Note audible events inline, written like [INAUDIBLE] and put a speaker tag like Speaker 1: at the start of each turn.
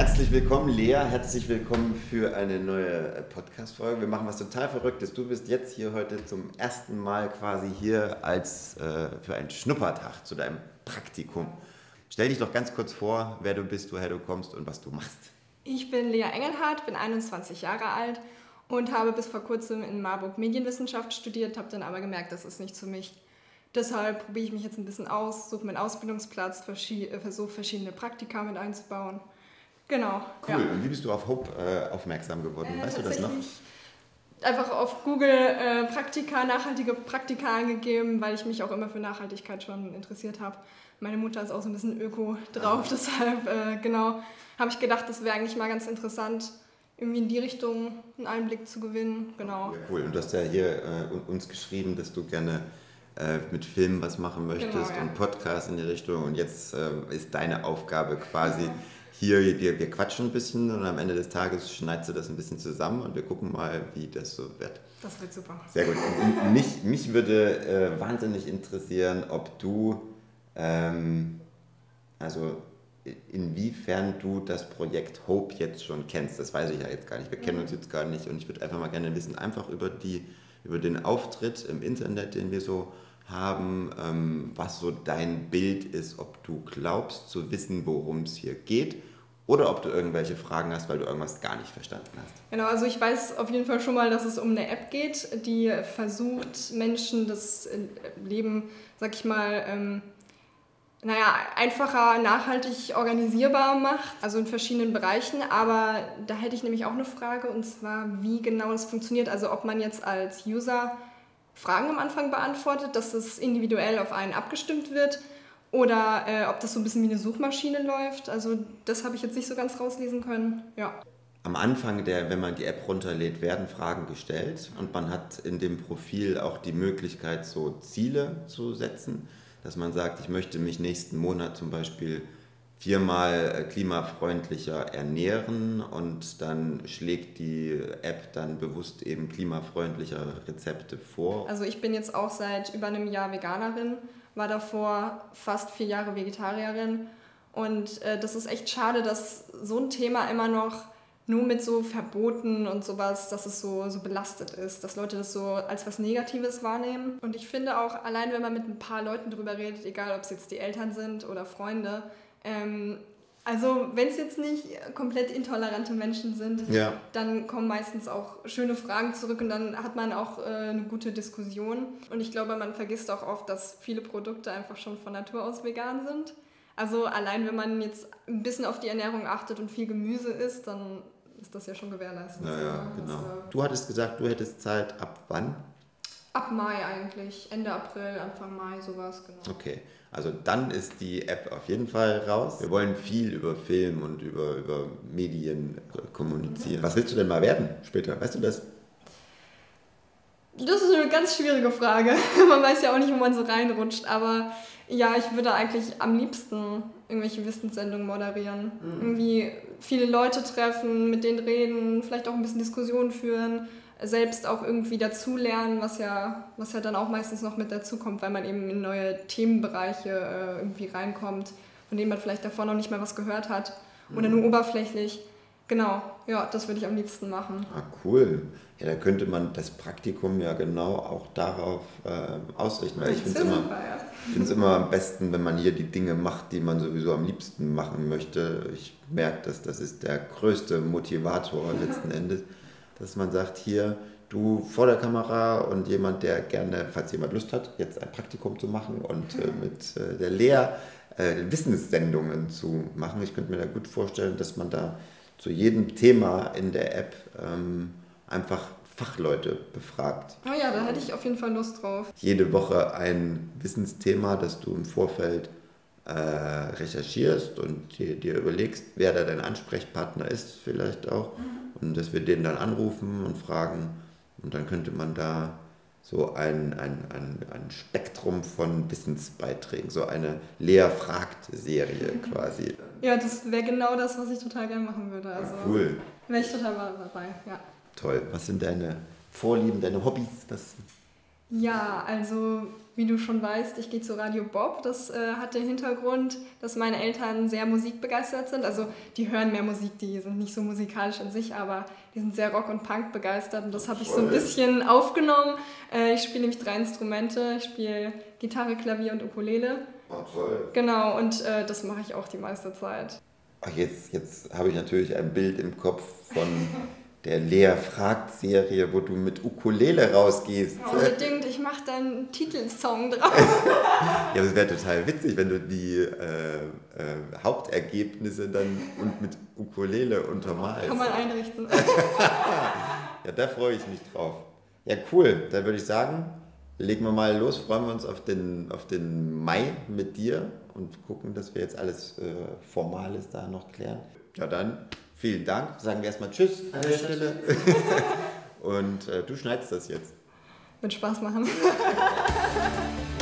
Speaker 1: Herzlich willkommen, Lea. Herzlich willkommen für eine neue Podcast-Folge. Wir machen was total Verrücktes. Du bist jetzt hier heute zum ersten Mal quasi hier als äh, für einen Schnuppertag zu deinem Praktikum. Stell dich doch ganz kurz vor, wer du bist, woher du kommst und was du machst.
Speaker 2: Ich bin Lea Engelhardt, bin 21 Jahre alt und habe bis vor kurzem in Marburg Medienwissenschaft studiert, habe dann aber gemerkt, das ist nichts für mich. Deshalb probiere ich mich jetzt ein bisschen aus, suche meinen Ausbildungsplatz, äh, versuche verschiedene Praktika mit einzubauen. Genau.
Speaker 1: Cool. Ja. Und wie bist du auf Hope äh, aufmerksam geworden? Äh, weißt du das noch?
Speaker 2: Einfach auf Google äh, Praktika, nachhaltige Praktika eingegeben, weil ich mich auch immer für Nachhaltigkeit schon interessiert habe. Meine Mutter ist auch so ein bisschen öko drauf, ja. [LAUGHS] deshalb äh, genau habe ich gedacht, das wäre eigentlich mal ganz interessant, irgendwie in die Richtung einen Einblick zu gewinnen. Genau.
Speaker 1: Ja, cool. Und du hast ja hier äh, uns geschrieben, dass du gerne äh, mit Filmen was machen möchtest genau, ja. und Podcasts in die Richtung. Und jetzt äh, ist deine Aufgabe quasi. Hier, wir, wir quatschen ein bisschen und am Ende des Tages schneidest du das ein bisschen zusammen und wir gucken mal, wie das so wird.
Speaker 2: Das wird super.
Speaker 1: Sehr gut. mich, mich würde äh, wahnsinnig interessieren, ob du, ähm, also inwiefern du das Projekt Hope jetzt schon kennst. Das weiß ich ja jetzt gar nicht. Wir kennen uns jetzt gar nicht und ich würde einfach mal gerne wissen, einfach über, die, über den Auftritt im Internet, den wir so haben, ähm, was so dein Bild ist, ob du glaubst zu wissen, worum es hier geht oder ob du irgendwelche Fragen hast, weil du irgendwas gar nicht verstanden hast.
Speaker 2: Genau, also ich weiß auf jeden Fall schon mal, dass es um eine App geht, die versucht, Menschen das Leben, sag ich mal, ähm, naja, einfacher, nachhaltig organisierbar macht, also in verschiedenen Bereichen. Aber da hätte ich nämlich auch eine Frage, und zwar, wie genau das funktioniert. Also ob man jetzt als User Fragen am Anfang beantwortet, dass es individuell auf einen abgestimmt wird oder äh, ob das so ein bisschen wie eine Suchmaschine läuft. Also das habe ich jetzt nicht so ganz rauslesen können. Ja.
Speaker 1: Am Anfang, der, wenn man die App runterlädt, werden Fragen gestellt und man hat in dem Profil auch die Möglichkeit, so Ziele zu setzen, dass man sagt, ich möchte mich nächsten Monat zum Beispiel viermal äh, klimafreundlicher ernähren und dann schlägt die App dann bewusst eben klimafreundlichere Rezepte vor.
Speaker 2: Also ich bin jetzt auch seit über einem Jahr Veganerin war davor fast vier Jahre Vegetarierin. Und äh, das ist echt schade, dass so ein Thema immer noch nur mit so Verboten und sowas, dass es so, so belastet ist, dass Leute das so als was Negatives wahrnehmen. Und ich finde auch, allein wenn man mit ein paar Leuten drüber redet, egal ob es jetzt die Eltern sind oder Freunde, ähm, also wenn es jetzt nicht komplett intolerante Menschen sind, ja. dann kommen meistens auch schöne Fragen zurück und dann hat man auch äh, eine gute Diskussion. Und ich glaube, man vergisst auch oft, dass viele Produkte einfach schon von Natur aus vegan sind. Also allein wenn man jetzt ein bisschen auf die Ernährung achtet und viel Gemüse isst, dann ist das ja schon gewährleistet.
Speaker 1: Ja, ja, genau. Also, du hattest gesagt, du hättest Zeit ab wann?
Speaker 2: Ab Mai eigentlich, Ende April, Anfang Mai, sowas, genau.
Speaker 1: Okay, also dann ist die App auf jeden Fall raus. Wir wollen viel über Film und über, über Medien kommunizieren. Was willst du denn mal werden später? Weißt du das?
Speaker 2: Das ist eine ganz schwierige Frage. [LAUGHS] Man weiß ja auch nicht, wo man so reinrutscht. Aber ja, ich würde eigentlich am liebsten irgendwelche Wissenssendungen moderieren. Mhm. Irgendwie viele Leute treffen, mit denen reden, vielleicht auch ein bisschen Diskussionen führen selbst auch irgendwie dazulernen, was ja, was ja dann auch meistens noch mit dazukommt, weil man eben in neue Themenbereiche äh, irgendwie reinkommt, von denen man vielleicht davor noch nicht mal was gehört hat oder nur mhm. oberflächlich. Genau, ja, das würde ich am liebsten machen.
Speaker 1: Ah, cool. Ja, da könnte man das Praktikum ja genau auch darauf äh, ausrichten. Weil ich finde es immer, ja. immer am besten, wenn man hier die Dinge macht, die man sowieso am liebsten machen möchte. Ich merke, dass das ist der größte Motivator letzten [LAUGHS] Endes dass man sagt, hier, du vor der Kamera und jemand, der gerne, falls jemand Lust hat, jetzt ein Praktikum zu machen und äh, mit äh, der Lehr äh, Wissenssendungen zu machen. Ich könnte mir da gut vorstellen, dass man da zu jedem Thema in der App ähm, einfach Fachleute befragt.
Speaker 2: Oh ja, da hätte ich auf jeden Fall Lust drauf.
Speaker 1: Jede Woche ein Wissensthema, das du im Vorfeld äh, recherchierst und dir, dir, überlegst, wer da dein Ansprechpartner ist, vielleicht auch. Mhm dass wir den dann anrufen und fragen und dann könnte man da so ein, ein, ein, ein Spektrum von Wissensbeiträgen, so eine Lehr-Fragt-Serie quasi.
Speaker 2: Ja, das wäre genau das, was ich total gerne machen würde. Also
Speaker 1: cool.
Speaker 2: Wäre ich total dabei, ja.
Speaker 1: Toll. Was sind deine Vorlieben, deine Hobbys? Was
Speaker 2: Ja, also wie du schon weißt, ich gehe zu Radio Bob. Das äh, hat den Hintergrund, dass meine Eltern sehr musikbegeistert sind. Also die hören mehr Musik, die sind nicht so musikalisch an sich, aber die sind sehr Rock- und Punk begeistert. Und das habe ich so ein bisschen aufgenommen. Äh, ich spiele nämlich drei Instrumente. Ich spiele Gitarre, Klavier und Ukulele.
Speaker 1: Oh, toll.
Speaker 2: Genau, und äh, das mache ich auch die meiste Zeit.
Speaker 1: Ach, jetzt, jetzt habe ich natürlich ein Bild im Kopf von [LAUGHS] der Lea fragt Serie, wo du mit Ukulele rausgehst.
Speaker 2: Ja, unbedingt, ich mache da einen Titelsong drauf. [LAUGHS]
Speaker 1: ja, das wäre total witzig, wenn du die äh, äh, Hauptergebnisse dann und mit Ukulele untermalst.
Speaker 2: Kann man einrichten. [LAUGHS] [LAUGHS]
Speaker 1: ja, da freue ich mich drauf. Ja, cool. Dann würde ich sagen, legen wir mal los, freuen wir uns auf den, auf den Mai mit dir und gucken, dass wir jetzt alles äh, Formales da noch klären. Ja, dann vielen Dank. Sagen wir erstmal Tschüss an der Stelle. [LAUGHS] und äh, du schneidest das jetzt.
Speaker 2: Wird Spaß machen. [LAUGHS]